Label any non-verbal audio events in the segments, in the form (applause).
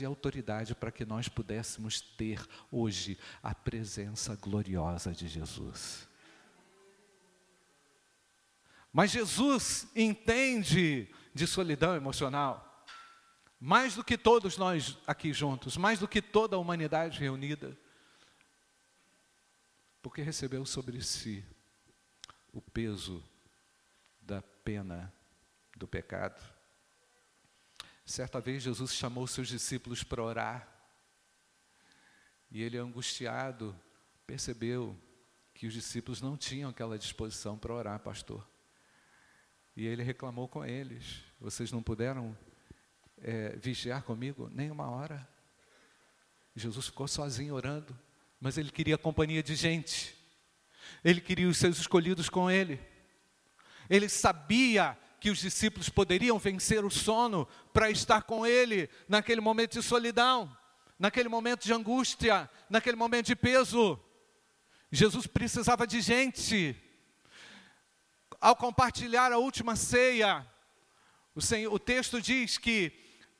e autoridade para que nós pudéssemos ter hoje a presença gloriosa de Jesus. Mas Jesus entende de solidão emocional. Mais do que todos nós aqui juntos, mais do que toda a humanidade reunida. Porque recebeu sobre si o peso da pena do pecado. Certa vez Jesus chamou seus discípulos para orar. E ele, angustiado, percebeu que os discípulos não tinham aquela disposição para orar, pastor. E ele reclamou com eles: Vocês não puderam é, vigiar comigo nem uma hora? Jesus ficou sozinho orando, mas ele queria a companhia de gente, ele queria os seus escolhidos com ele, ele sabia que os discípulos poderiam vencer o sono para estar com ele naquele momento de solidão, naquele momento de angústia, naquele momento de peso. Jesus precisava de gente ao compartilhar a última ceia, o, Senhor, o texto diz que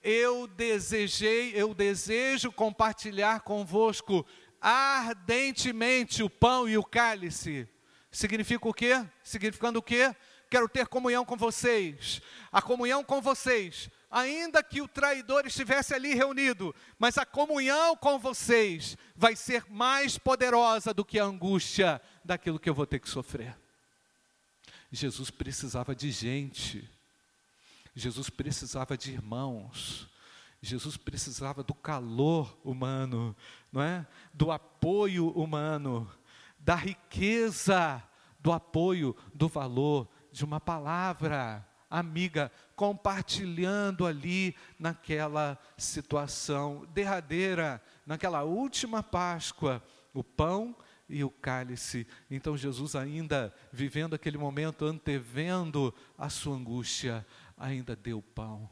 eu desejei, eu desejo compartilhar convosco ardentemente o pão e o cálice. Significa o quê? Significando o quê? Quero ter comunhão com vocês. A comunhão com vocês, ainda que o traidor estivesse ali reunido, mas a comunhão com vocês vai ser mais poderosa do que a angústia daquilo que eu vou ter que sofrer. Jesus precisava de gente, Jesus precisava de irmãos, Jesus precisava do calor humano, não é? Do apoio humano, da riqueza do apoio, do valor de uma palavra amiga, compartilhando ali naquela situação derradeira, naquela última Páscoa, o pão e o cálice. Então Jesus, ainda vivendo aquele momento, antevendo a sua angústia, ainda deu pão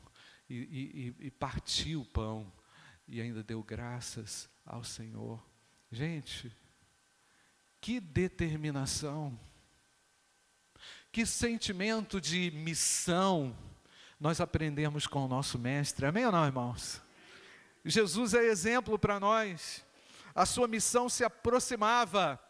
e, e, e partiu o pão e ainda deu graças ao Senhor. Gente, que determinação, que sentimento de missão nós aprendemos com o nosso Mestre, amém ou não, irmãos? Jesus é exemplo para nós a sua missão se aproximava,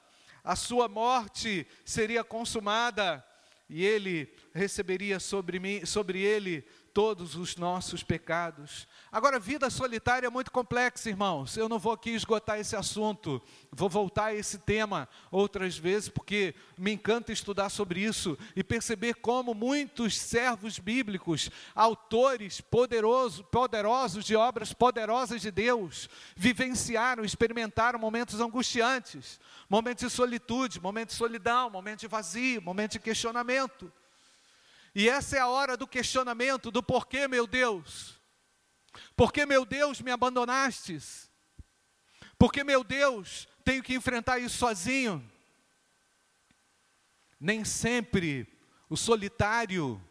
a sua morte seria consumada e ele receberia sobre, mim, sobre ele todos os nossos pecados. Agora, vida solitária é muito complexa, irmãos. Eu não vou aqui esgotar esse assunto. Vou voltar a esse tema outras vezes, porque me encanta estudar sobre isso e perceber como muitos servos bíblicos, autores poderosos, poderosos de obras poderosas de Deus, vivenciaram, experimentaram momentos angustiantes, momentos de solitude, momentos de solidão, momentos de vazio, momentos de questionamento. E essa é a hora do questionamento do porquê, meu Deus. Por que, meu Deus, me abandonastes? Porque, meu Deus, tenho que enfrentar isso sozinho? Nem sempre o solitário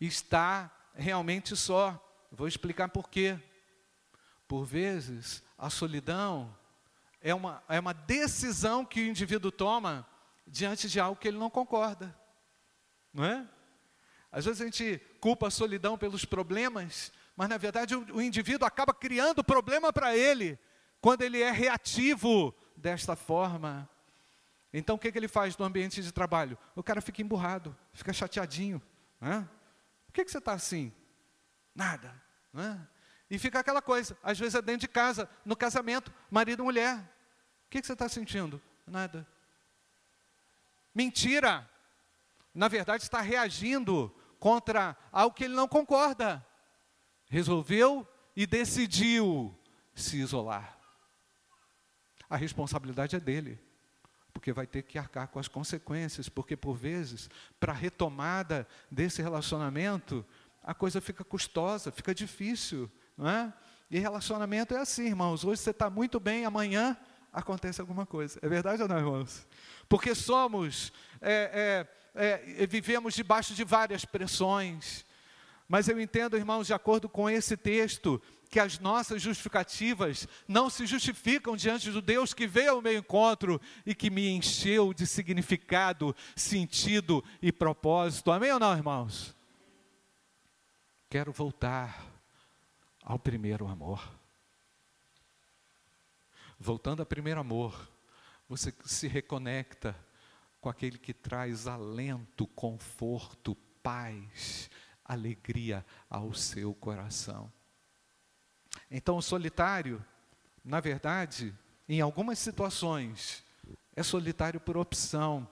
está realmente só. Vou explicar por quê. Por vezes, a solidão é uma, é uma decisão que o indivíduo toma diante de algo que ele não concorda. Não é? Às vezes a gente culpa a solidão pelos problemas, mas na verdade o, indivíduo acaba criando problema para ele, quando ele é reativo desta forma. Então o que, que ele faz no ambiente de trabalho? O cara fica emburrado, fica chateadinho. Né? Por que, que você está assim? Nada. Né? E fica aquela coisa, às vezes é dentro de casa, no casamento, marido e mulher. O que, que você está sentindo? Nada. Mentira. Na verdade, está reagindo contra algo que ele não concorda. Resolveu e decidiu se isolar. A responsabilidade é dele, porque vai ter que arcar com as consequências, porque por vezes, para a retomada desse relacionamento, a coisa fica custosa, fica difícil, não é? E relacionamento é assim, irmãos. Hoje você está muito bem, amanhã acontece alguma coisa. É verdade ou não, irmãos? Porque somos é, é, é, vivemos debaixo de várias pressões. Mas eu entendo, irmãos, de acordo com esse texto, que as nossas justificativas não se justificam diante do Deus que veio ao meu encontro e que me encheu de significado, sentido e propósito. Amém ou não, irmãos? Quero voltar ao primeiro amor. voltando ao primeiro amor, você se reconecta com aquele que traz alento, conforto, paz, alegria ao seu coração. Então, o solitário, na verdade, em algumas situações, é solitário por opção,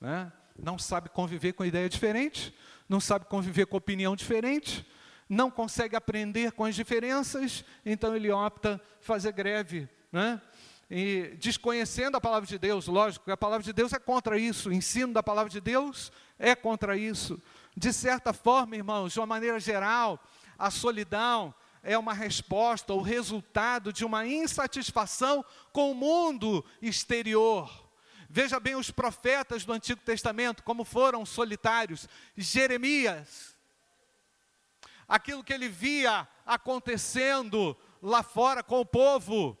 né? não sabe conviver com ideia diferente, não sabe conviver com opinião diferente, não consegue aprender com as diferenças, então ele opta fazer greve, né? E desconhecendo a palavra de Deus, lógico, a palavra de Deus é contra isso, o ensino da palavra de Deus é contra isso. De certa forma, irmãos, de uma maneira geral, a solidão é uma resposta, o resultado de uma insatisfação com o mundo exterior. Veja bem os profetas do Antigo Testamento, como foram solitários. Jeremias, aquilo que ele via acontecendo lá fora com o povo,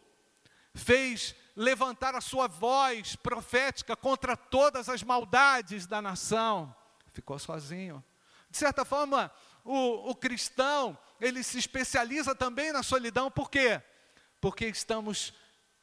fez levantar a sua voz profética contra todas as maldades da nação. Ficou sozinho. De certa forma, o, o cristão, ele se especializa também na solidão, por quê? Porque estamos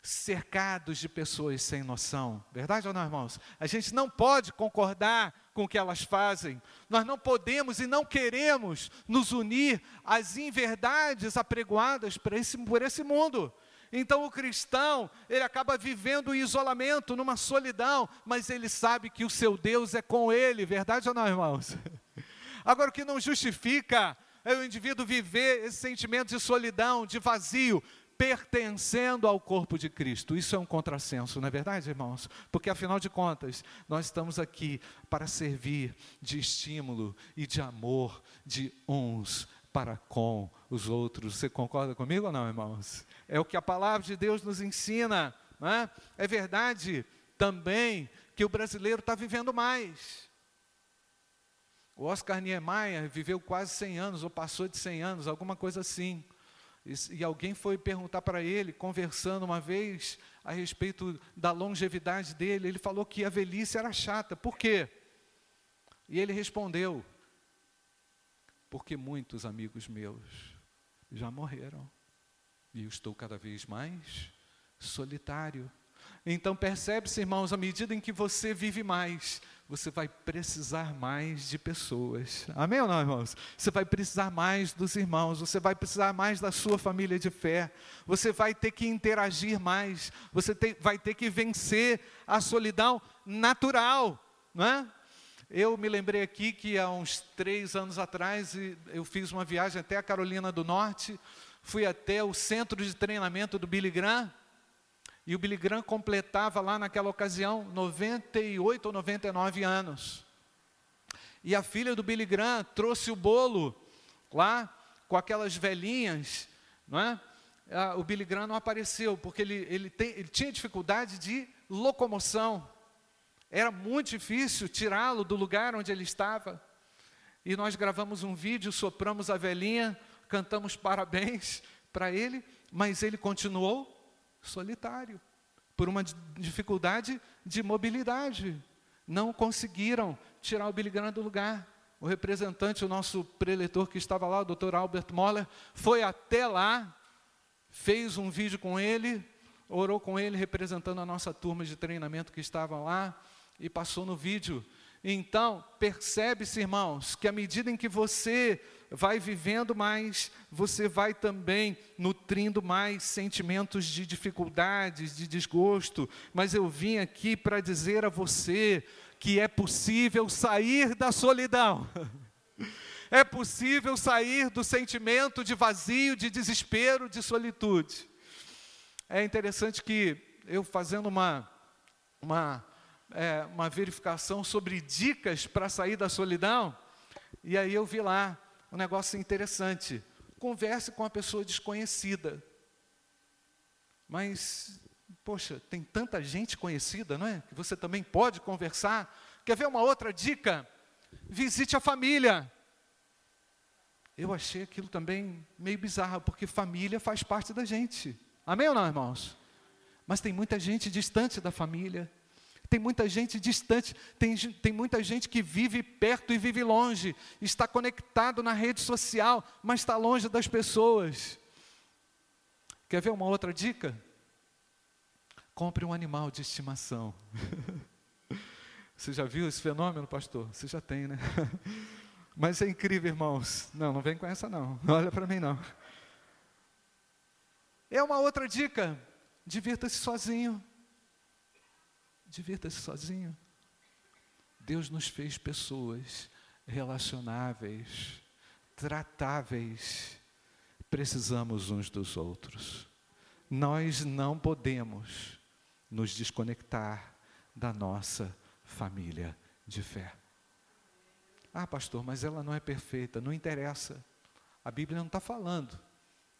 cercados de pessoas sem noção. Verdade ou não, irmãos? A gente não pode concordar com o que elas fazem. Nós não podemos e não queremos nos unir às inverdades apregoadas por esse, por esse mundo. Então o cristão, ele acaba vivendo o isolamento, numa solidão, mas ele sabe que o seu Deus é com ele, verdade ou não, irmãos? (laughs) Agora, o que não justifica é o indivíduo viver esse sentimento de solidão, de vazio, pertencendo ao corpo de Cristo. Isso é um contrassenso, não é verdade, irmãos? Porque afinal de contas, nós estamos aqui para servir de estímulo e de amor de uns para com os outros. Você concorda comigo ou não, irmãos? É o que a palavra de Deus nos ensina. Não é? é verdade também que o brasileiro está vivendo mais. O Oscar Niemeyer viveu quase 100 anos, ou passou de 100 anos, alguma coisa assim. E, e alguém foi perguntar para ele, conversando uma vez a respeito da longevidade dele, ele falou que a velhice era chata. Por quê? E ele respondeu: Porque muitos amigos meus já morreram. E eu estou cada vez mais solitário. Então percebe-se, irmãos, à medida em que você vive mais, você vai precisar mais de pessoas. Amém ou não, irmãos? Você vai precisar mais dos irmãos, você vai precisar mais da sua família de fé, você vai ter que interagir mais, você tem, vai ter que vencer a solidão natural, não é? Eu me lembrei aqui que há uns três anos atrás eu fiz uma viagem até a Carolina do Norte, fui até o centro de treinamento do Billy Graham, e o Billy Graham completava lá naquela ocasião 98 ou 99 anos. E a filha do Billy Graham trouxe o bolo lá com aquelas velhinhas, não é? Ah, o Billy Graham não apareceu porque ele, ele, tem, ele tinha dificuldade de locomoção. Era muito difícil tirá-lo do lugar onde ele estava. E nós gravamos um vídeo, sopramos a velhinha, cantamos parabéns para ele, mas ele continuou solitário, por uma dificuldade de mobilidade. Não conseguiram tirar o Billy Graham do lugar. O representante, o nosso preletor que estava lá, o Dr. Albert Moller, foi até lá, fez um vídeo com ele, orou com ele, representando a nossa turma de treinamento que estava lá, e passou no vídeo. Então, percebe-se, irmãos, que à medida em que você vai vivendo mais, você vai também nutrindo mais sentimentos de dificuldades, de desgosto. Mas eu vim aqui para dizer a você que é possível sair da solidão. (laughs) É possível sair do sentimento de vazio, de desespero, de solitude. É interessante que eu fazendo uma, uma, é, uma verificação sobre dicas para sair da solidão, e aí eu vi lá um negócio interessante. Converse com uma pessoa desconhecida. Mas, poxa, tem tanta gente conhecida, não é? Que você também pode conversar. Quer ver uma outra dica? Visite a família. Eu achei aquilo também meio bizarro, porque família faz parte da gente. Amém ou não, irmãos? Mas tem muita gente distante da família. Tem muita gente distante, tem, tem muita gente que vive perto e vive longe, está conectado na rede social, mas está longe das pessoas. Quer ver uma outra dica? compre um animal de estimação. (laughs) Você já viu esse fenômeno, pastor? Você já tem, né? (laughs) Mas é incrível, irmãos. Não, não vem com essa não. Não (laughs) olha para mim não. É uma outra dica. Divirta-se sozinho. Divirta-se sozinho. Deus nos fez pessoas relacionáveis, tratáveis. Precisamos uns dos outros. Nós não podemos nos desconectar da nossa família de fé. Ah, pastor, mas ela não é perfeita. Não interessa. A Bíblia não está falando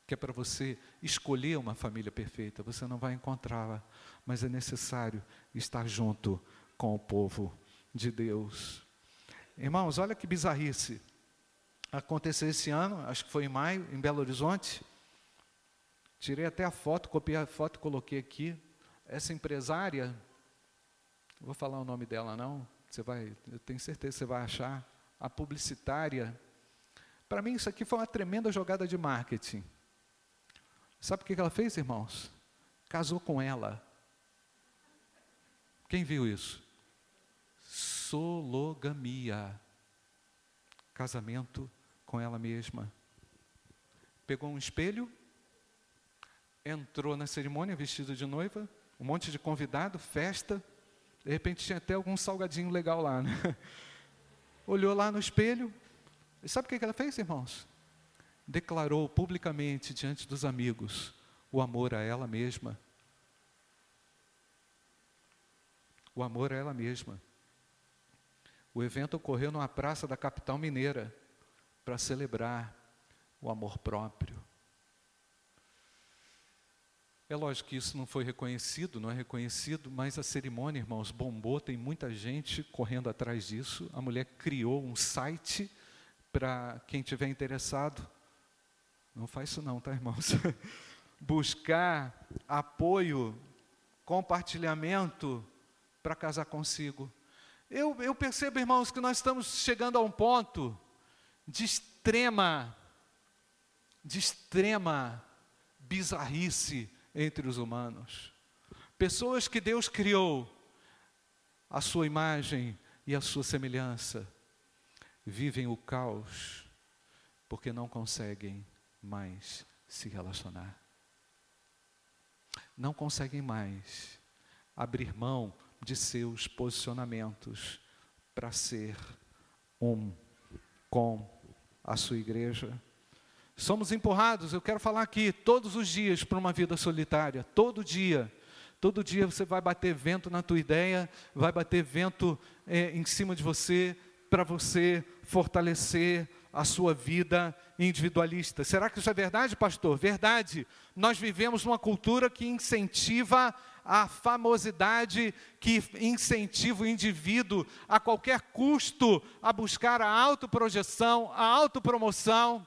que é para você escolher uma família perfeita. Você não vai encontrá-la, mas é necessário estar junto com o povo de Deus. Irmãos, olha que bizarrice. Aconteceu esse ano, acho que foi em maio, em Belo Horizonte. Tirei até a foto, copiei a foto e coloquei aqui. Essa empresária, não vou falar o nome dela não, você vai, eu tenho certeza que você vai achar. A publicitária. Para mim, isso aqui foi uma tremenda jogada de marketing. Sabe o que ela fez, irmãos? Casou com ela. Quem viu isso? Sologamia. Casamento com ela mesma. Pegou um espelho, entrou na cerimônia vestido de noiva, um monte de convidado, festa. De repente tinha até algum salgadinho legal lá, né? (laughs) Olhou lá no espelho. E sabe o que ela fez, irmãos? Declarou publicamente diante dos amigos o amor a ela mesma. O amor a ela mesma. O evento ocorreu numa praça da capital mineira para celebrar o amor próprio. É lógico que isso não foi reconhecido, não é reconhecido, mas a cerimônia, irmãos, bombou, tem muita gente correndo atrás disso. A mulher criou um site para quem tiver interessado. Não faz isso não, tá, irmãos? (laughs) Buscar apoio, compartilhamento para casar consigo. Eu, eu percebo, irmãos, que nós estamos chegando a um ponto de extrema, de extrema bizarrice entre os humanos. Pessoas que Deus criou a sua imagem e a sua semelhança, vivem o caos porque não conseguem mais se relacionar. Não conseguem mais abrir mão de seus posicionamentos para ser um com a sua igreja. Somos empurrados, eu quero falar aqui, todos os dias para uma vida solitária, todo dia. Todo dia você vai bater vento na tua ideia, vai bater vento é, em cima de você, para você fortalecer a sua vida individualista. Será que isso é verdade, pastor? Verdade. Nós vivemos numa cultura que incentiva a famosidade, que incentiva o indivíduo a qualquer custo a buscar a autoprojeção, a autopromoção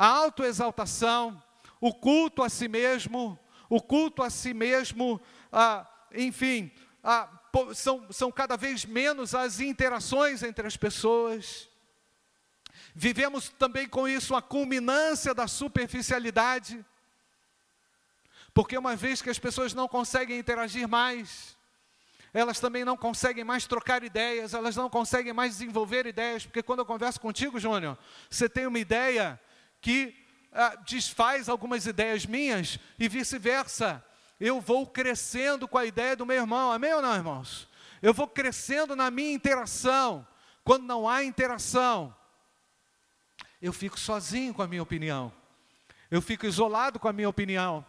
a autoexaltação, o culto a si mesmo, o culto a si mesmo, ah, enfim, ah, são, são cada vez menos as interações entre as pessoas. Vivemos também com isso a culminância da superficialidade, porque uma vez que as pessoas não conseguem interagir mais, elas também não conseguem mais trocar ideias, elas não conseguem mais desenvolver ideias, porque quando eu converso contigo, Júnior, você tem uma ideia, que ah, desfaz algumas ideias minhas e vice-versa. Eu vou crescendo com a ideia do meu irmão, amém ou não, irmãos? Eu vou crescendo na minha interação. Quando não há interação, eu fico sozinho com a minha opinião. Eu fico isolado com a minha opinião.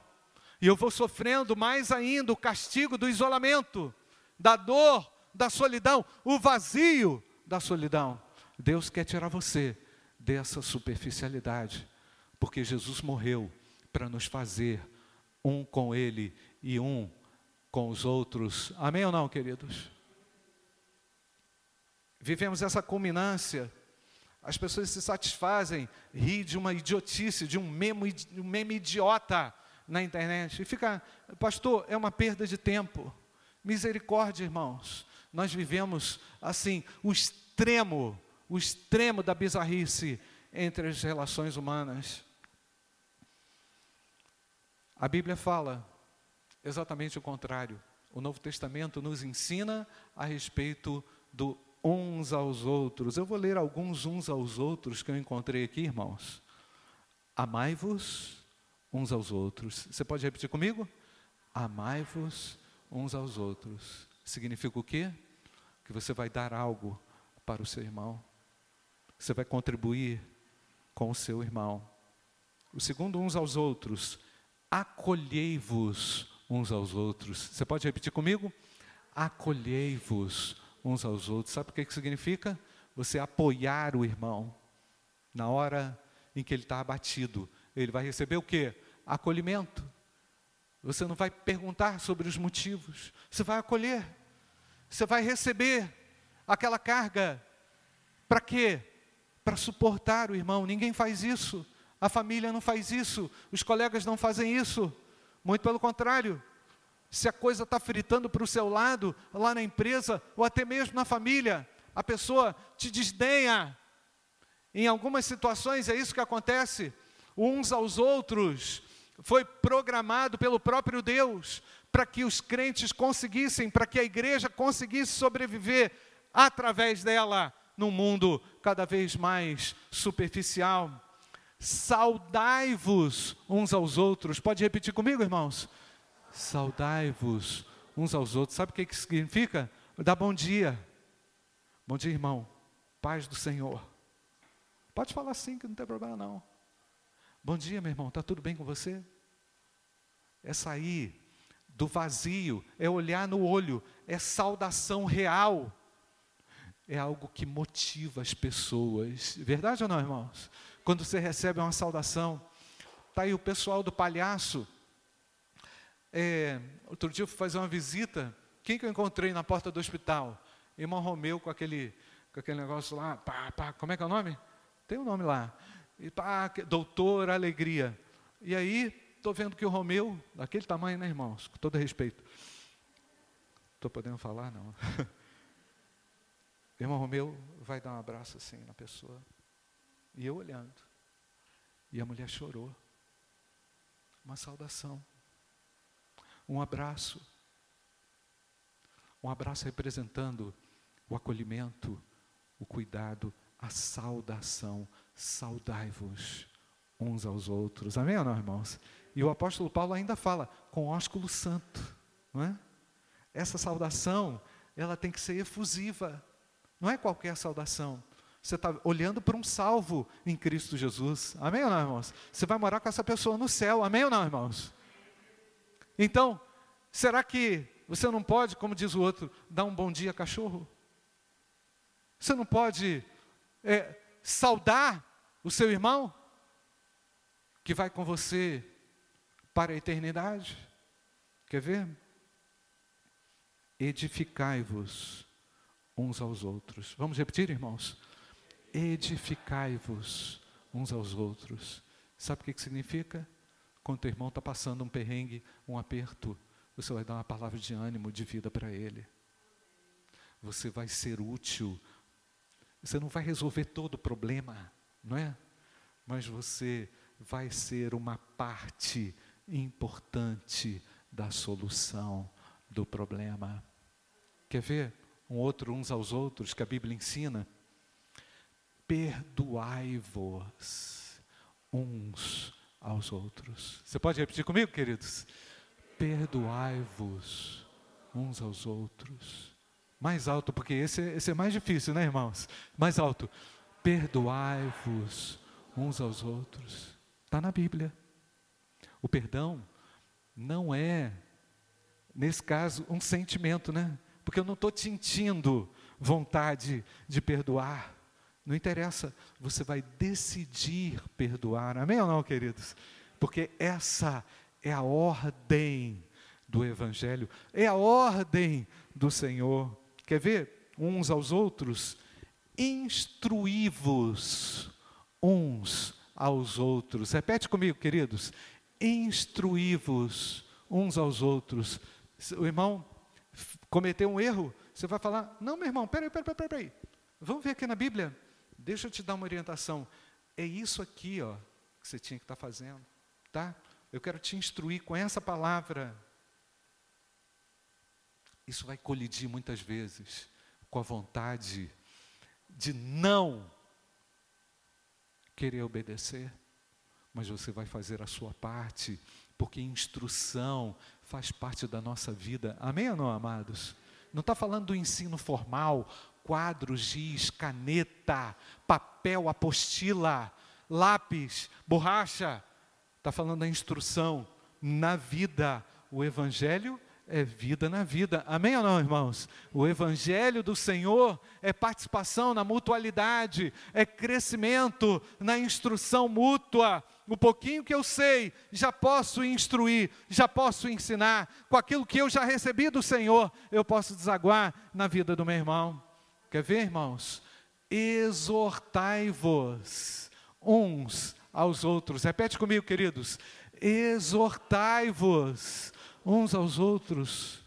E eu vou sofrendo mais ainda o castigo do isolamento, da dor, da solidão, o vazio da solidão. Deus quer tirar você dessa superficialidade, porque Jesus morreu para nos fazer um com Ele e um com os outros. Amém ou não, queridos? Vivemos essa culminância. As pessoas se satisfazem, rir de uma idiotice, de um meme, um meme idiota na internet. E fica, pastor, é uma perda de tempo. Misericórdia, irmãos. Nós vivemos assim, o extremo o extremo da bizarrice entre as relações humanas. A Bíblia fala exatamente o contrário. O Novo Testamento nos ensina a respeito do uns aos outros. Eu vou ler alguns uns aos outros que eu encontrei aqui, irmãos. Amai-vos uns aos outros. Você pode repetir comigo? Amai-vos uns aos outros. Significa o quê? Que você vai dar algo para o seu irmão. Você vai contribuir com o seu irmão. O segundo, uns aos outros. Acolhei-vos uns aos outros. Você pode repetir comigo? Acolhei-vos uns aos outros. Sabe o que, que significa? Você apoiar o irmão na hora em que ele está abatido. Ele vai receber o quê? Acolhimento. Você não vai perguntar sobre os motivos, você vai acolher. Você vai receber aquela carga. Para quê? Para suportar o irmão. Ninguém faz isso. A família não faz isso. Os colegas não fazem isso. Muito pelo contrário. Se a coisa está fritando para o seu lado, lá na empresa, ou até mesmo na família, a pessoa te desdenha. Em algumas situações é isso que acontece. Uns aos outros, foi programado pelo próprio Deus para que os crentes conseguissem, para que a igreja conseguisse sobreviver através dela num mundo cada vez mais superficial. Saudai-vos uns aos outros. Pode repetir comigo, irmãos? Saudai-vos uns aos outros. Sabe o que, que significa? Dá bom dia. Bom dia, irmão. Paz do Senhor. Pode falar assim, que não tem problema não. Bom dia, meu irmão, está tudo bem com você? É sair do vazio, é olhar no olho, é saudação real. É algo que motiva as pessoas. Verdade ou não, irmãos? Quando você recebe uma saudação, está aí o pessoal do palhaço. É, outro dia eu fui fazer uma visita. Quem que eu encontrei na porta do hospital? Irmão Romeu com aquele, com aquele negócio lá, pá, pá, como é que é o nome? Tem um nome lá e pá, doutor, alegria. E aí, estou vendo que o Romeu, daquele tamanho, né, irmãos? Com todo respeito. Estou podendo falar? Não. (laughs) irmão Romeu vai dar um abraço assim na pessoa. E eu olhando. E a mulher chorou. Uma saudação. Um abraço. Um abraço representando o acolhimento, o cuidado, a saudação saudai-vos uns aos outros. Amém ou não, irmãos? E o apóstolo Paulo ainda fala com ósculo santo, não é? Essa saudação, ela tem que ser efusiva. Não é qualquer saudação. Você está olhando para um salvo em Cristo Jesus. Amém ou não, irmãos? Você vai morar com essa pessoa no céu. Amém ou não, irmãos? Então, será que você não pode, como diz o outro, dar um bom dia cachorro? Você não pode é, saudar o seu irmão, que vai com você para a eternidade. Quer ver? Edificai-vos uns aos outros. Vamos repetir, irmãos? Edificai-vos uns aos outros. Sabe o que, que significa? Quando teu irmão está passando um perrengue, um aperto, você vai dar uma palavra de ânimo, de vida para ele. Você vai ser útil. Você não vai resolver todo o problema, não é? Mas você vai ser uma parte importante da solução do problema. Quer ver um outro uns aos outros que a Bíblia ensina? Perdoai-vos uns aos outros. Você pode repetir comigo, queridos? Perdoai-vos uns aos outros. Mais alto, porque esse, esse é mais difícil, né, irmãos? Mais alto perdoai-vos uns aos outros. Está na Bíblia. O perdão não é, nesse caso, um sentimento, né? Porque eu não estou sentindo vontade de perdoar. Não interessa, você vai decidir perdoar. Amém ou não, queridos? Porque essa é a ordem do Evangelho, é a ordem do Senhor. Quer ver? Uns aos outros instruí-vos uns aos outros. Repete comigo, queridos. Instruí-vos uns aos outros. O irmão cometeu um erro, você vai falar: Não, meu irmão, peraí, peraí, peraí. Vamos ver aqui na Bíblia. Deixa eu te dar uma orientação. É isso aqui, ó, que você tinha que estar tá fazendo, tá? Eu quero te instruir com essa palavra. Isso vai colidir muitas vezes com a vontade de não querer obedecer, mas você vai fazer a sua parte, porque instrução faz parte da nossa vida. Amém ou não, amados? Não está falando do ensino formal, quadro, giz, caneta, papel, apostila, lápis, borracha. Está falando da instrução na vida. O Evangelho é vida na vida. Amém ou não, irmãos? O Evangelho do Senhor é participação na mutualidade, é crescimento na instrução mútua. O pouquinho que eu sei, já posso instruir, já posso ensinar. Com aquilo que eu já recebi do Senhor, eu posso desaguar na vida do meu irmão. Quer ver, irmãos? Exortai-vos uns aos outros. Repete comigo, queridos. Exortai-vos uns aos outros.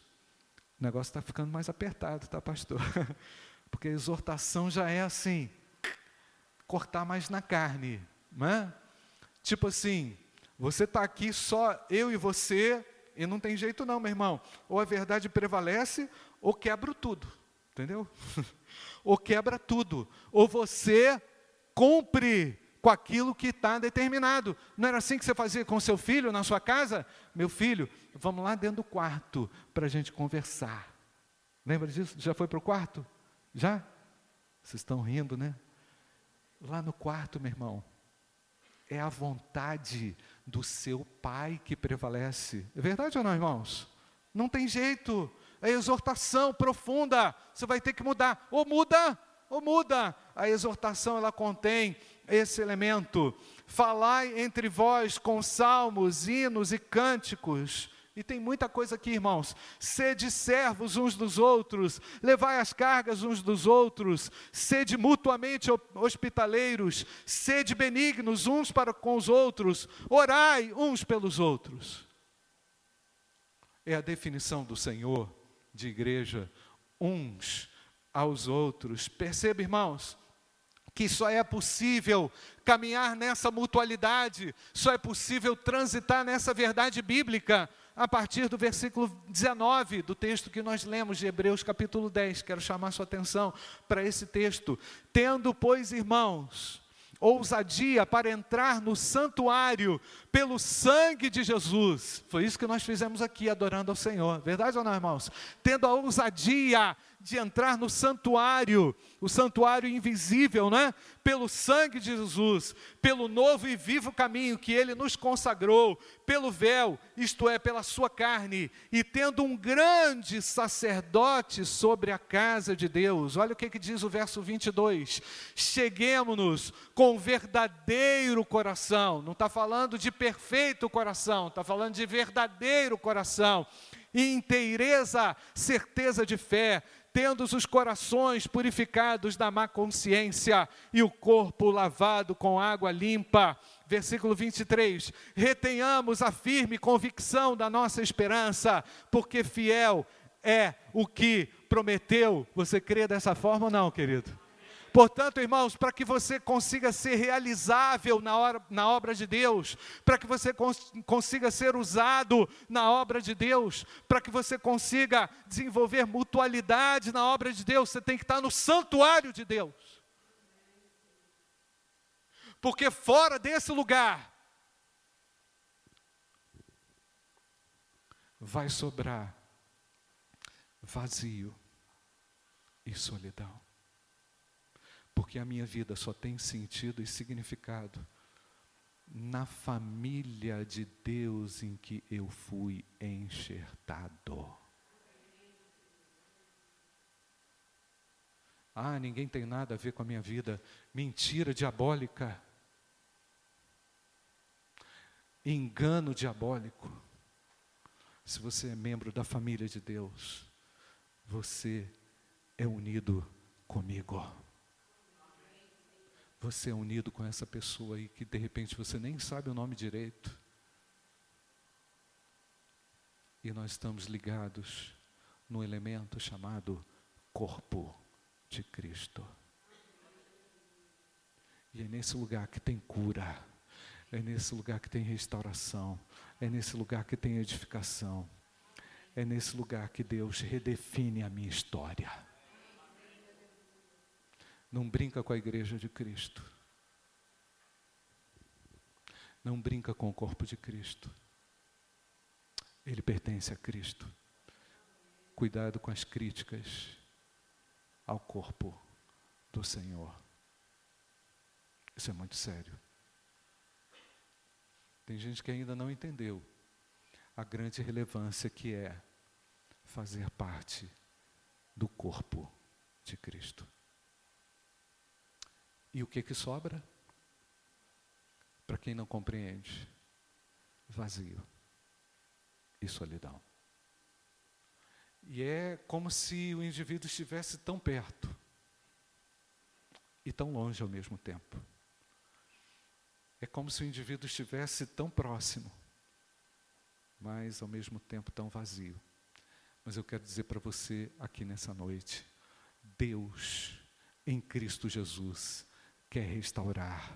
O negócio está ficando mais apertado, tá, pastor? (laughs) Porque exortação já é assim, cortar mais na carne, não é? Tipo assim, você está aqui só eu e você, e não tem jeito não, meu irmão. Ou a verdade prevalece, ou quebra tudo, entendeu? (laughs) ou quebra tudo, ou você cumpre com aquilo que está determinado. Não era assim que você fazia com seu filho na sua casa? Meu filho, vamos lá dentro do quarto para a gente conversar. Lembra disso? Já foi para o quarto? Já? Vocês estão rindo, né? Lá no quarto, meu irmão, é a vontade do seu pai que prevalece. É verdade ou não, irmãos? Não tem jeito. É exortação profunda. Você vai ter que mudar. Ou muda, ou muda. A exortação ela contém esse elemento. Falai entre vós com salmos, hinos e cânticos. E tem muita coisa aqui, irmãos. Sede servos uns dos outros, levai as cargas uns dos outros, sede mutuamente hospitaleiros, sede benignos uns para com os outros, orai uns pelos outros. É a definição do Senhor de igreja, uns aos outros. Perceba, irmãos, que só é possível caminhar nessa mutualidade, só é possível transitar nessa verdade bíblica a partir do versículo 19 do texto que nós lemos de Hebreus capítulo 10. Quero chamar sua atenção para esse texto. Tendo, pois, irmãos, ousadia para entrar no santuário pelo sangue de Jesus. Foi isso que nós fizemos aqui, adorando ao Senhor. Verdade ou não, irmãos? Tendo a ousadia de entrar no santuário, o santuário invisível, né? Pelo sangue de Jesus, pelo novo e vivo caminho que ele nos consagrou, pelo véu, isto é, pela sua carne, e tendo um grande sacerdote sobre a casa de Deus. Olha o que, que diz o verso 22. Cheguemos-nos com verdadeiro coração, não está falando de perfeito coração, está falando de verdadeiro coração e inteireza, certeza de fé, tendo os corações purificados da má consciência e o corpo lavado com água limpa. Versículo 23: Retenhamos a firme convicção da nossa esperança, porque fiel é o que prometeu. Você crê dessa forma ou não, querido? Portanto, irmãos, para que você consiga ser realizável na, hora, na obra de Deus, para que você cons consiga ser usado na obra de Deus, para que você consiga desenvolver mutualidade na obra de Deus, você tem que estar no santuário de Deus. Porque fora desse lugar, vai sobrar vazio e solidão porque a minha vida só tem sentido e significado na família de Deus em que eu fui enxertado. Ah, ninguém tem nada a ver com a minha vida. Mentira diabólica. Engano diabólico. Se você é membro da família de Deus, você é unido comigo. Você é unido com essa pessoa aí que de repente você nem sabe o nome direito. E nós estamos ligados no elemento chamado corpo de Cristo. E é nesse lugar que tem cura, é nesse lugar que tem restauração, é nesse lugar que tem edificação, é nesse lugar que Deus redefine a minha história. Não brinca com a igreja de Cristo. Não brinca com o corpo de Cristo. Ele pertence a Cristo. Cuidado com as críticas ao corpo do Senhor. Isso é muito sério. Tem gente que ainda não entendeu a grande relevância que é fazer parte do corpo de Cristo. E o que que sobra? Para quem não compreende, vazio e solidão. E é como se o indivíduo estivesse tão perto e tão longe ao mesmo tempo. É como se o indivíduo estivesse tão próximo, mas ao mesmo tempo tão vazio. Mas eu quero dizer para você aqui nessa noite: Deus, em Cristo Jesus, quer restaurar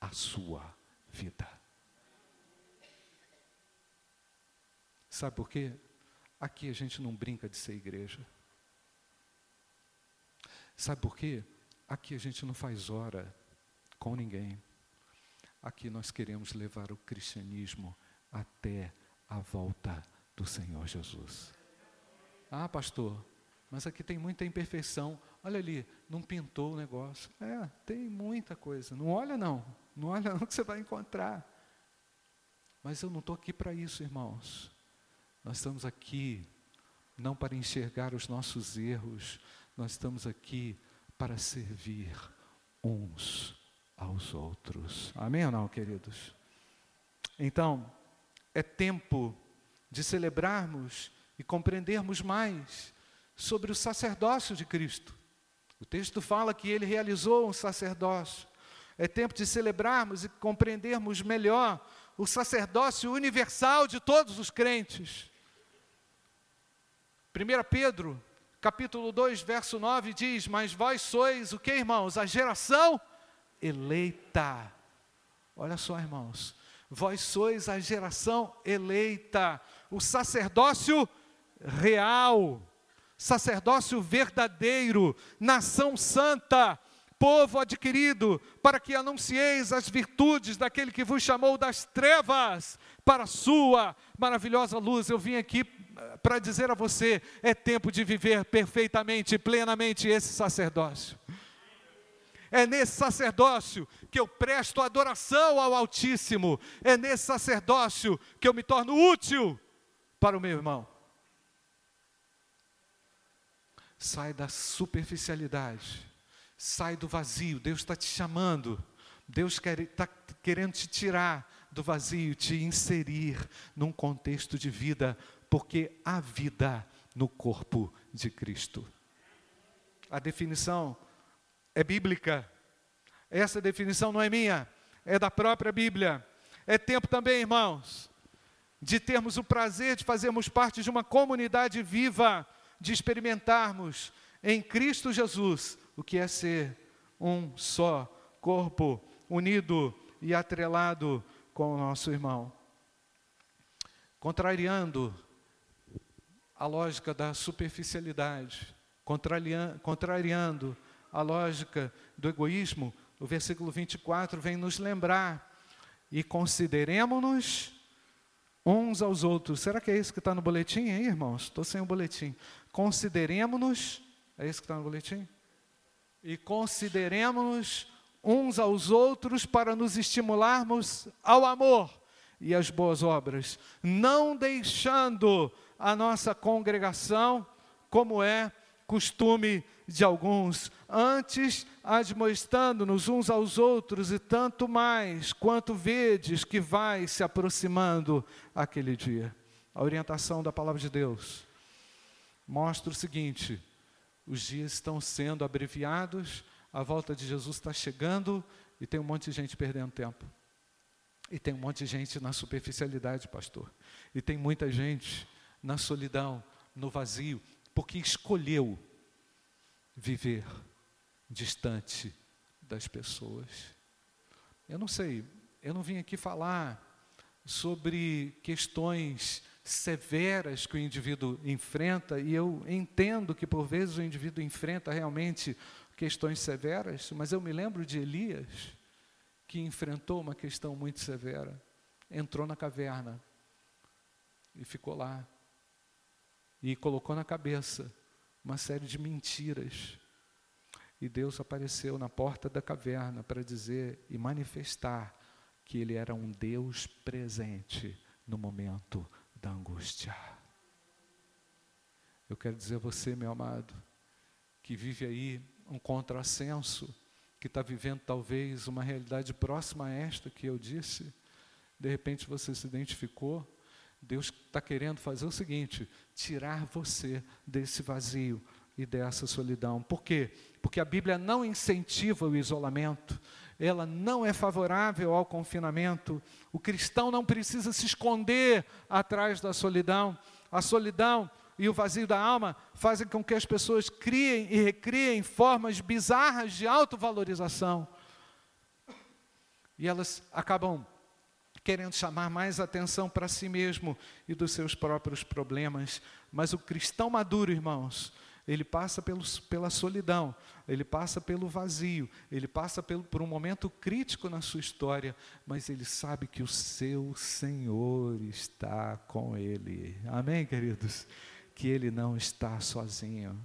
a sua vida. Sabe por quê? Aqui a gente não brinca de ser igreja. Sabe por quê? Aqui a gente não faz hora com ninguém. Aqui nós queremos levar o cristianismo até a volta do Senhor Jesus. Ah, pastor, mas aqui tem muita imperfeição. Olha ali, não pintou o negócio. É, tem muita coisa. Não olha não, não olha não (laughs) que você vai encontrar. Mas eu não estou aqui para isso, irmãos. Nós estamos aqui não para enxergar os nossos erros, nós estamos aqui para servir uns aos outros. Amém ou não, queridos? Então, é tempo de celebrarmos e compreendermos mais sobre o sacerdócio de Cristo. O texto fala que ele realizou um sacerdócio. É tempo de celebrarmos e compreendermos melhor o sacerdócio universal de todos os crentes. 1 Pedro, capítulo 2, verso 9 diz: Mas vós sois o que, irmãos? A geração eleita. Olha só, irmãos, vós sois a geração eleita, o sacerdócio real, sacerdócio verdadeiro, nação santa, povo adquirido, para que anuncieis as virtudes daquele que vos chamou das trevas para a sua maravilhosa luz. Eu vim aqui eh, para dizer a você: é tempo de viver perfeitamente, plenamente esse sacerdócio. É nesse sacerdócio que eu presto adoração ao Altíssimo. É nesse sacerdócio que eu me torno útil para o meu irmão. Sai da superficialidade, sai do vazio. Deus está te chamando. Deus está querendo te tirar do vazio, te inserir num contexto de vida, porque há vida no corpo de Cristo. A definição é bíblica. Essa definição não é minha, é da própria Bíblia. É tempo também, irmãos, de termos o prazer de fazermos parte de uma comunidade viva, de experimentarmos em Cristo Jesus o que é ser um só corpo, unido e atrelado com o nosso irmão. Contrariando a lógica da superficialidade, contrariando a lógica do egoísmo, o versículo 24 vem nos lembrar. E consideremos-nos uns aos outros. Será que é isso que está no boletim aí, irmãos? Estou sem o boletim. Consideremos-nos, é isso que está no boletim? E consideremos-nos uns aos outros para nos estimularmos ao amor e às boas obras, não deixando a nossa congregação, como é costume de alguns, antes admoestando-nos uns aos outros, e tanto mais quanto vedes que vai se aproximando aquele dia. A orientação da palavra de Deus mostra o seguinte: os dias estão sendo abreviados, a volta de Jesus está chegando e tem um monte de gente perdendo tempo. E tem um monte de gente na superficialidade, pastor. E tem muita gente na solidão, no vazio, porque escolheu viver distante das pessoas. Eu não sei, eu não vim aqui falar sobre questões severas que o indivíduo enfrenta, e eu entendo que por vezes o indivíduo enfrenta realmente questões severas, mas eu me lembro de Elias, que enfrentou uma questão muito severa. Entrou na caverna e ficou lá. E colocou na cabeça uma série de mentiras. E Deus apareceu na porta da caverna para dizer e manifestar que Ele era um Deus presente no momento da angústia. Eu quero dizer a você, meu amado, que vive aí um contrassenso, que está vivendo talvez uma realidade próxima a esta que eu disse, de repente você se identificou, Deus está querendo fazer o seguinte: tirar você desse vazio e dessa solidão. Por quê? Porque a Bíblia não incentiva o isolamento, ela não é favorável ao confinamento. O cristão não precisa se esconder atrás da solidão. A solidão e o vazio da alma fazem com que as pessoas criem e recriem formas bizarras de autovalorização. E elas acabam querendo chamar mais atenção para si mesmo e dos seus próprios problemas. Mas o cristão maduro, irmãos, ele passa pelos, pela solidão, ele passa pelo vazio, ele passa pelo, por um momento crítico na sua história, mas ele sabe que o seu Senhor está com ele. Amém, queridos? que ele não está sozinho.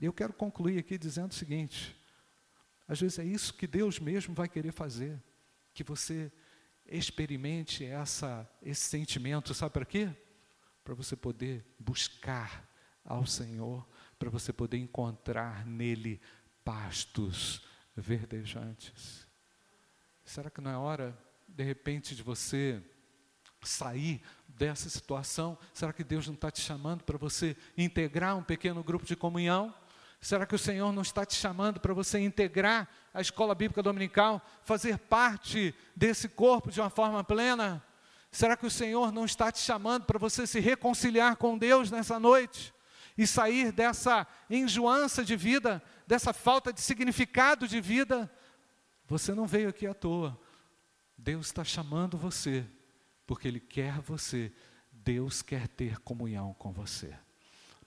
Eu quero concluir aqui dizendo o seguinte: às vezes é isso que Deus mesmo vai querer fazer, que você experimente essa, esse sentimento, sabe para quê? Para você poder buscar ao Senhor, para você poder encontrar nele pastos verdejantes. Será que não é hora, de repente, de você sair dessa situação? Será que Deus não está te chamando para você integrar um pequeno grupo de comunhão? Será que o Senhor não está te chamando para você integrar a escola bíblica dominical, fazer parte desse corpo de uma forma plena? Será que o Senhor não está te chamando para você se reconciliar com Deus nessa noite e sair dessa enjoança de vida, dessa falta de significado de vida? Você não veio aqui à toa. Deus está chamando você porque Ele quer você, Deus quer ter comunhão com você.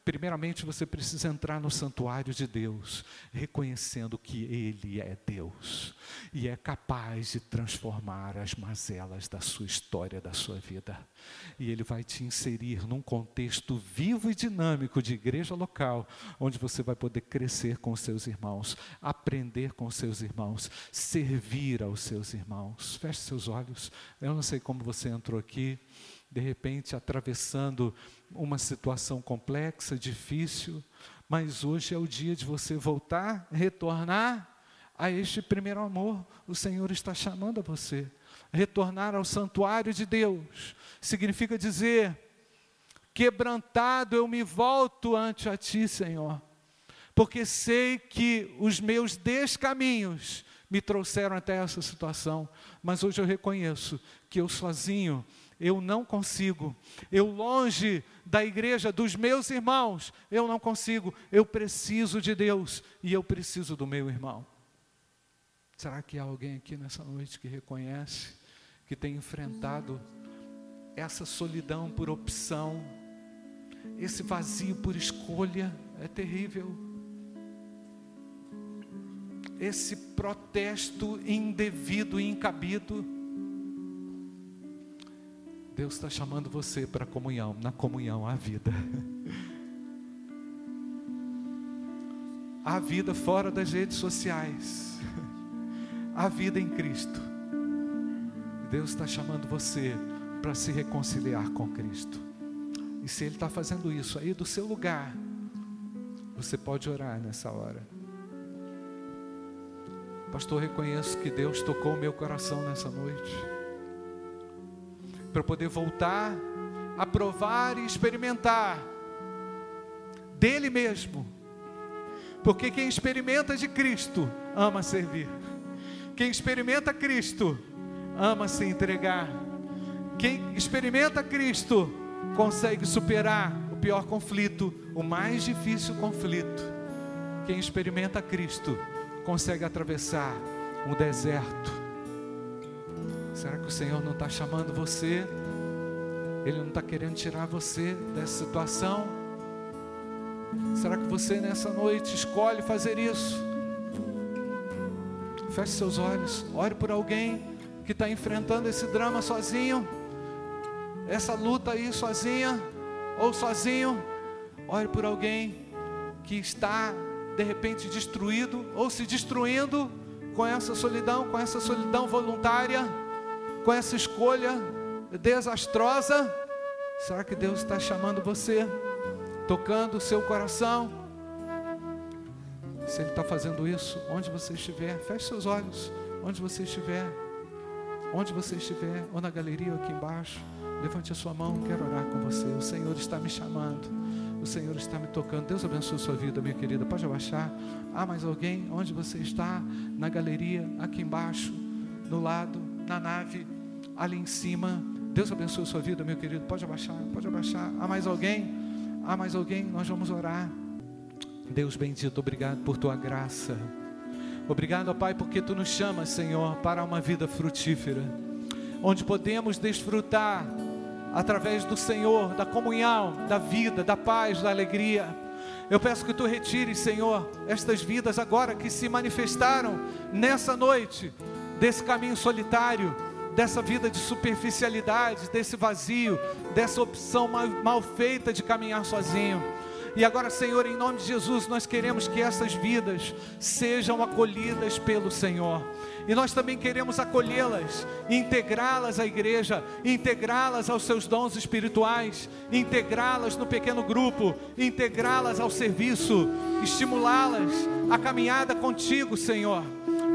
Primeiramente, você precisa entrar no santuário de Deus, reconhecendo que Ele é Deus e é capaz de transformar as mazelas da sua história, da sua vida. E Ele vai te inserir num contexto vivo e dinâmico de igreja local, onde você vai poder crescer com seus irmãos, aprender com seus irmãos, servir aos seus irmãos. Feche seus olhos. Eu não sei como você entrou aqui de repente atravessando uma situação complexa, difícil, mas hoje é o dia de você voltar, retornar a este primeiro amor. O Senhor está chamando a você. Retornar ao santuário de Deus significa dizer: quebrantado eu me volto ante a ti, Senhor, porque sei que os meus descaminhos me trouxeram até essa situação, mas hoje eu reconheço que eu sozinho eu não consigo. Eu longe da igreja, dos meus irmãos, eu não consigo. Eu preciso de Deus e eu preciso do meu irmão. Será que há alguém aqui nessa noite que reconhece que tem enfrentado essa solidão por opção, esse vazio por escolha? É terrível. Esse protesto indevido e incabido Deus está chamando você para a comunhão. Na comunhão há vida. Há vida fora das redes sociais. Há vida em Cristo. Deus está chamando você para se reconciliar com Cristo. E se Ele está fazendo isso aí do seu lugar, você pode orar nessa hora. Pastor, reconheço que Deus tocou o meu coração nessa noite para poder voltar a provar e experimentar dele mesmo. Porque quem experimenta de Cristo ama servir. Quem experimenta Cristo ama se entregar. Quem experimenta Cristo consegue superar o pior conflito, o mais difícil conflito. Quem experimenta Cristo consegue atravessar um deserto Será que o Senhor não está chamando você Ele não está querendo tirar você dessa situação. Será que você nessa noite escolhe fazer isso? Feche seus olhos, ore por alguém que está enfrentando esse drama sozinho, essa luta aí sozinha ou sozinho. Ore por alguém que está de repente destruído ou se destruindo com essa solidão, com essa solidão voluntária, com essa escolha desastrosa. Será que Deus está chamando você, tocando o seu coração? Se Ele está fazendo isso, onde você estiver, feche seus olhos, onde você estiver, onde você estiver, ou na galeria ou aqui embaixo, levante a sua mão, quero orar com você. O Senhor está me chamando, o Senhor está me tocando. Deus abençoe a sua vida, minha querida. Pode abaixar. Há mais alguém? Onde você está? Na galeria, aqui embaixo, no lado, na nave, ali em cima. Deus abençoe a sua vida, meu querido. Pode abaixar, pode abaixar. Há mais alguém? Há mais alguém? Nós vamos orar. Deus bendito, obrigado por tua graça. Obrigado, Pai, porque tu nos chamas, Senhor, para uma vida frutífera, onde podemos desfrutar através do Senhor, da comunhão, da vida, da paz, da alegria. Eu peço que tu retires, Senhor, estas vidas agora que se manifestaram nessa noite, desse caminho solitário, dessa vida de superficialidade, desse vazio, dessa opção mal, mal feita de caminhar sozinho. E agora, Senhor, em nome de Jesus, nós queremos que essas vidas sejam acolhidas pelo Senhor. E nós também queremos acolhê-las, integrá-las à igreja, integrá-las aos seus dons espirituais, integrá-las no pequeno grupo, integrá-las ao serviço, estimulá-las à caminhada contigo, Senhor.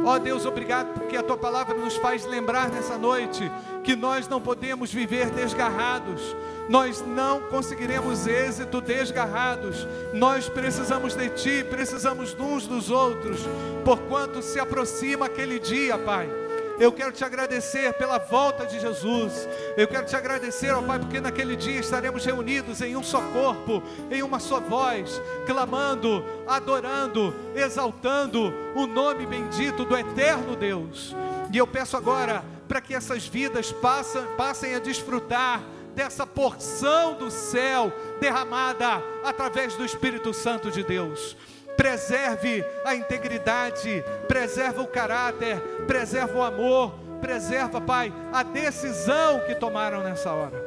Ó oh Deus, obrigado porque a tua palavra nos faz lembrar nessa noite que nós não podemos viver desgarrados, nós não conseguiremos êxito desgarrados, nós precisamos de Ti, precisamos uns dos outros, porquanto se aproxima aquele dia, Pai eu quero te agradecer pela volta de Jesus. Eu quero te agradecer, ó Pai, porque naquele dia estaremos reunidos em um só corpo, em uma só voz, clamando, adorando, exaltando o nome bendito do eterno Deus. E eu peço agora para que essas vidas passem, passem a desfrutar dessa porção do céu derramada através do Espírito Santo de Deus preserve a integridade, preserva o caráter, preserva o amor, preserva, Pai, a decisão que tomaram nessa hora.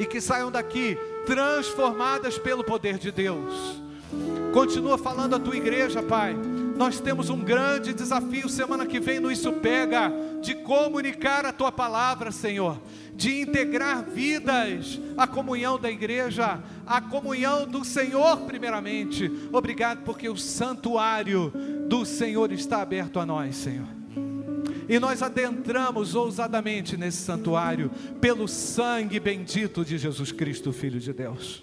E que saiam daqui transformadas pelo poder de Deus. Continua falando a tua igreja, Pai. Nós temos um grande desafio semana que vem no Isso Pega de comunicar a tua palavra, Senhor de integrar vidas à comunhão da igreja, à comunhão do Senhor, primeiramente. Obrigado, porque o santuário do Senhor está aberto a nós, Senhor. E nós adentramos ousadamente nesse santuário pelo sangue bendito de Jesus Cristo, Filho de Deus.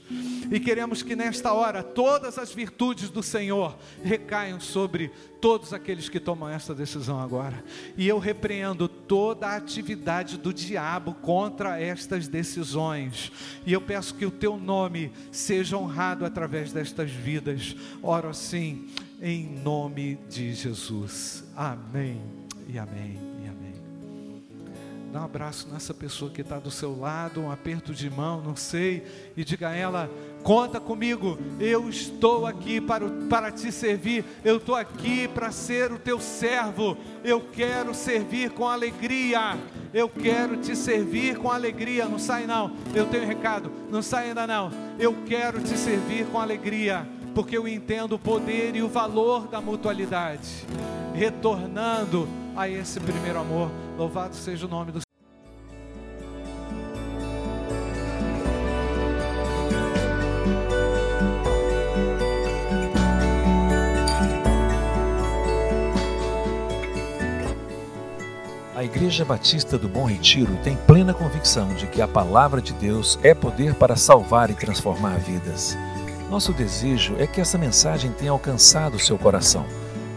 E queremos que nesta hora todas as virtudes do Senhor recaiam sobre todos aqueles que tomam essa decisão agora. E eu repreendo toda a atividade do diabo contra estas decisões. E eu peço que o teu nome seja honrado através destas vidas. Oro assim, em nome de Jesus. Amém e amém. Dá um abraço nessa pessoa que está do seu lado, um aperto de mão, não sei, e diga a ela: conta comigo, eu estou aqui para, para te servir, eu estou aqui para ser o teu servo, eu quero servir com alegria, eu quero te servir com alegria. Não sai, não, eu tenho um recado, não sai ainda, não, eu quero te servir com alegria, porque eu entendo o poder e o valor da mutualidade, retornando a esse primeiro amor. Louvado seja o nome do A Igreja Batista do Bom Retiro tem plena convicção de que a palavra de Deus é poder para salvar e transformar vidas. Nosso desejo é que essa mensagem tenha alcançado seu coração.